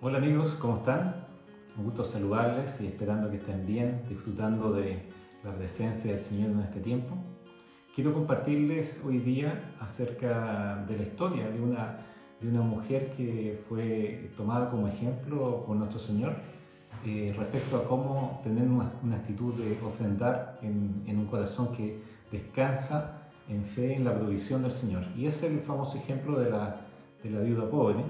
Hola amigos, ¿cómo están? Un gusto saludarles y esperando que estén bien, disfrutando de la presencia del Señor en este tiempo. Quiero compartirles hoy día acerca de la historia de una, de una mujer que fue tomada como ejemplo por nuestro Señor eh, respecto a cómo tener una, una actitud de ofrendar en, en, un corazón que descansa en fe en la provisión del Señor. Y es el famoso ejemplo de la, de la viuda pobre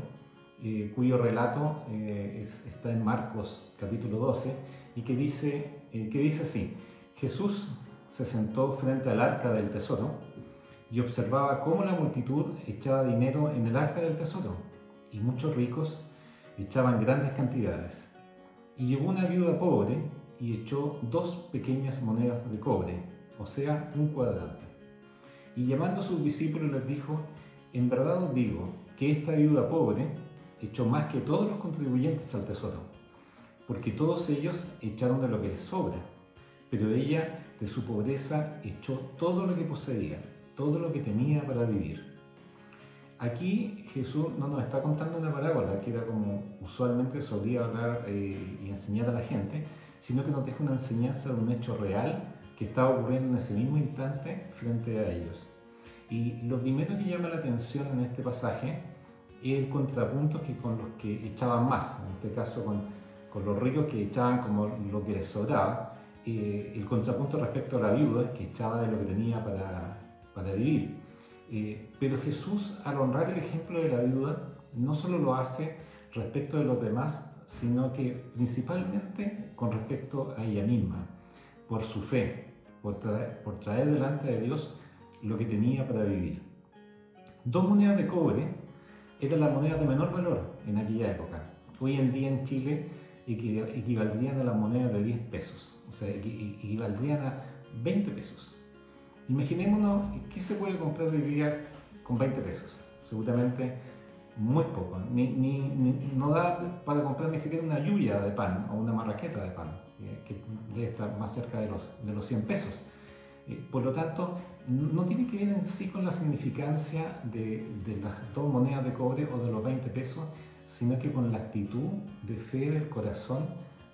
eh, cuyo relato eh, está en Marcos capítulo 12 y que dice, eh, que dice así, Jesús se sentó frente al arca del tesoro y observaba cómo la multitud echaba dinero en el arca del tesoro y muchos ricos echaban grandes cantidades. Y llegó una viuda pobre y echó dos pequeñas monedas de cobre, o sea, un cuadrante. Y llamando a sus discípulos les dijo, en verdad os digo que esta viuda pobre echó más que todos los contribuyentes al tesoro, porque todos ellos echaron de lo que les sobra, pero ella de su pobreza echó todo lo que poseía, todo lo que tenía para vivir. Aquí Jesús no nos está contando una parábola, que era como usualmente solía hablar eh, y enseñar a la gente, sino que nos deja una enseñanza de un hecho real que estaba ocurriendo en ese mismo instante frente a ellos. Y lo primero que llama la atención en este pasaje el contrapunto que con los que echaban más, en este caso con, con los ricos que echaban como lo que les sobraba, eh, el contrapunto respecto a la viuda que echaba de lo que tenía para, para vivir. Eh, pero Jesús, al honrar el ejemplo de la viuda, no solo lo hace respecto de los demás, sino que principalmente con respecto a ella misma, por su fe, por traer, por traer delante de Dios lo que tenía para vivir. Dos monedas de cobre era la moneda de menor valor en aquella época. Hoy en día en Chile equivaldrían a las monedas de 10 pesos, o sea, equivaldrían a 20 pesos. Imaginémonos qué se puede comprar hoy día con 20 pesos. Seguramente muy poco. Ni, ni, no da para comprar ni siquiera una lluvia de pan o una marraqueta de pan, eh, que debe estar más cerca de los, de los 100 pesos. Eh, por lo tanto, no tiene que ver en sí con la significancia de, las dos monedas de cobre o de los 20 pesos, sino que con la actitud de fe del corazón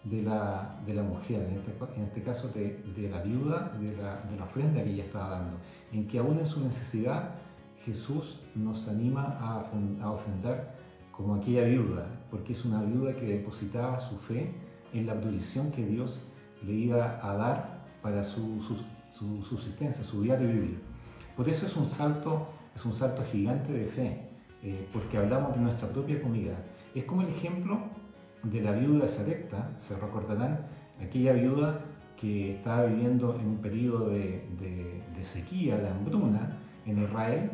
de la, de mujer, en este, en este caso de, de, la viuda, de la, de ofrenda que ella estaba dando, en que aún en su necesidad Jesús nos anima a, ofrendar como aquella viuda, porque es una viuda que depositaba su fe en la provisión que Dios le iba a dar para su, su su subsistencia, su diario vivir. Por eso es un salto, es un salto gigante de fe, eh, porque hablamos de nuestra propia comida. Es como el ejemplo de la viuda de Sarepta, se recordarán, aquella viuda que estaba viviendo en un periodo de, de, sequía, de hambruna en Israel,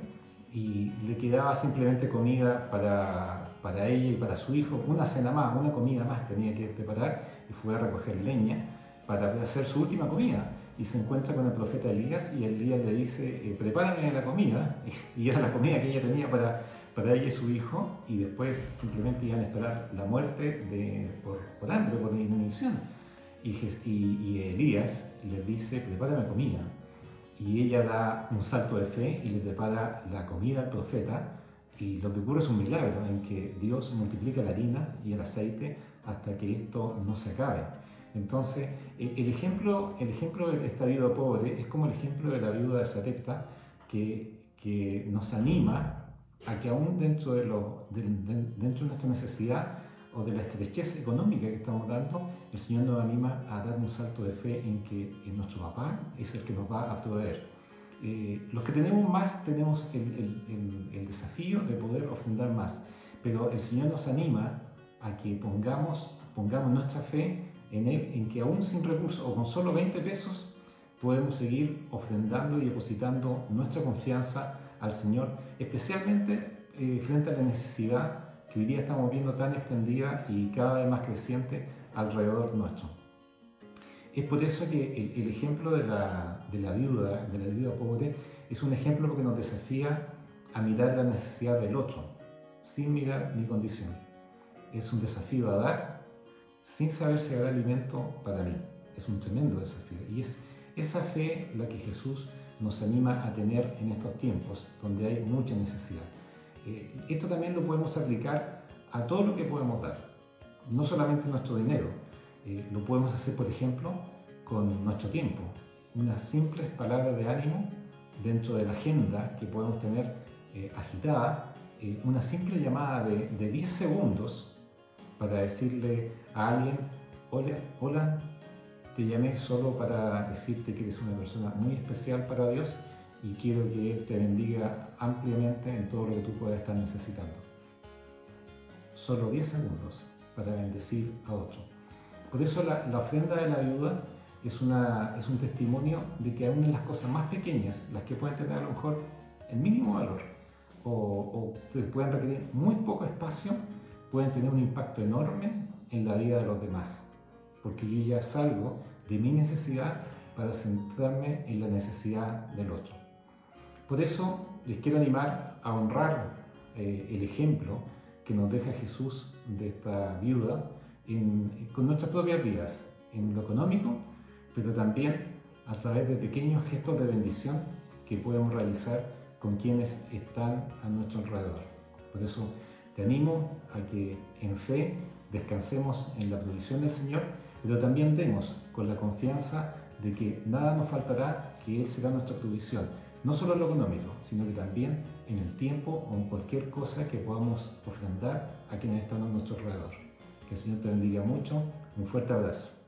y le quedaba simplemente comida para, para, ella y para su hijo, una cena más, una comida más tenía que preparar, y fue a recoger leña para hacer su última comida y se encuentra con el profeta Elías y Elías le dice, eh, prepárame la comida, y era la comida que ella tenía para, para ella y su hijo, y después simplemente iban a esperar la muerte de, por, por hambre, por inanición. Y, y, Elías le dice, prepárame comida. Y ella da un salto de fe y le prepara la comida al profeta, y lo que ocurre es un milagro en que Dios multiplica la harina y el aceite hasta que esto no se acabe. Entonces, el ejemplo, el ejemplo de esta viuda pobre es como el ejemplo de la viuda de Sarepta que, que nos anima a que aún dentro de, lo, de, dentro de nuestra necesidad o de la estrechez económica que estamos dando, el Señor nos anima a dar un salto de fe en que nuestro papá es el que nos va a proveer. Eh, los que tenemos más tenemos el, el, el, desafío de poder ofrendar más, pero el Señor nos anima a que pongamos, pongamos nuestra fe en Él, en que aún sin recursos o con solo 20 pesos podemos seguir ofrendando y depositando nuestra confianza al Señor, especialmente eh, frente a la necesidad que hoy día estamos viendo tan extendida y cada vez más creciente alrededor nuestro. Es por eso que el, ejemplo de la, de la, viuda, de la viuda pobre, es un ejemplo que nos desafía a mirar la necesidad del otro, sin mirar mi condición. Es un desafío a dar sin saber si habrá alimento para mí. Es un tremendo desafío. Y es esa fe la que Jesús nos anima a tener en estos tiempos, donde hay mucha necesidad. Eh, esto también lo podemos aplicar a todo lo que podemos dar. no solamente nuestro dinero, eh, lo podemos hacer, por ejemplo, con nuestro tiempo. Unas simples palabras de ánimo dentro de la agenda que podemos tener eh, agitada, eh, una simple llamada de, de 10 segundos para decirle a alguien, hola, hola, te llamé solo para decirte que eres una persona muy especial para Dios y quiero que Él te bendiga ampliamente en todo lo que tú puedas estar necesitando. Solo 10 segundos para bendecir a otro. Por eso la, ofrenda de la ayuda es, una, es un testimonio de que aún en las cosas más pequeñas, las que pueden tener a lo mejor el mínimo valor o, o pueden requerir muy poco espacio, pueden tener un impacto enorme en la vida de los demás. Porque yo ya salgo de mi necesidad para centrarme en la necesidad del otro. Por eso les quiero animar a honrar eh, el ejemplo que nos deja Jesús de esta viuda con nuestras propias vidas, en lo económico, pero también a través de pequeños gestos de bendición que podemos realizar con quienes están a nuestro alrededor. Por eso te animo a que en fe descansemos en la provisión del Señor, pero también demos con la confianza de que nada nos faltará, que Él será nuestra provisión no solo en lo económico, sino que también en el tiempo o en cualquier cosa que podamos ofrendar a quienes están a nuestro alrededor. Que el Señor te bendiga mucho. Un fuerte abrazo.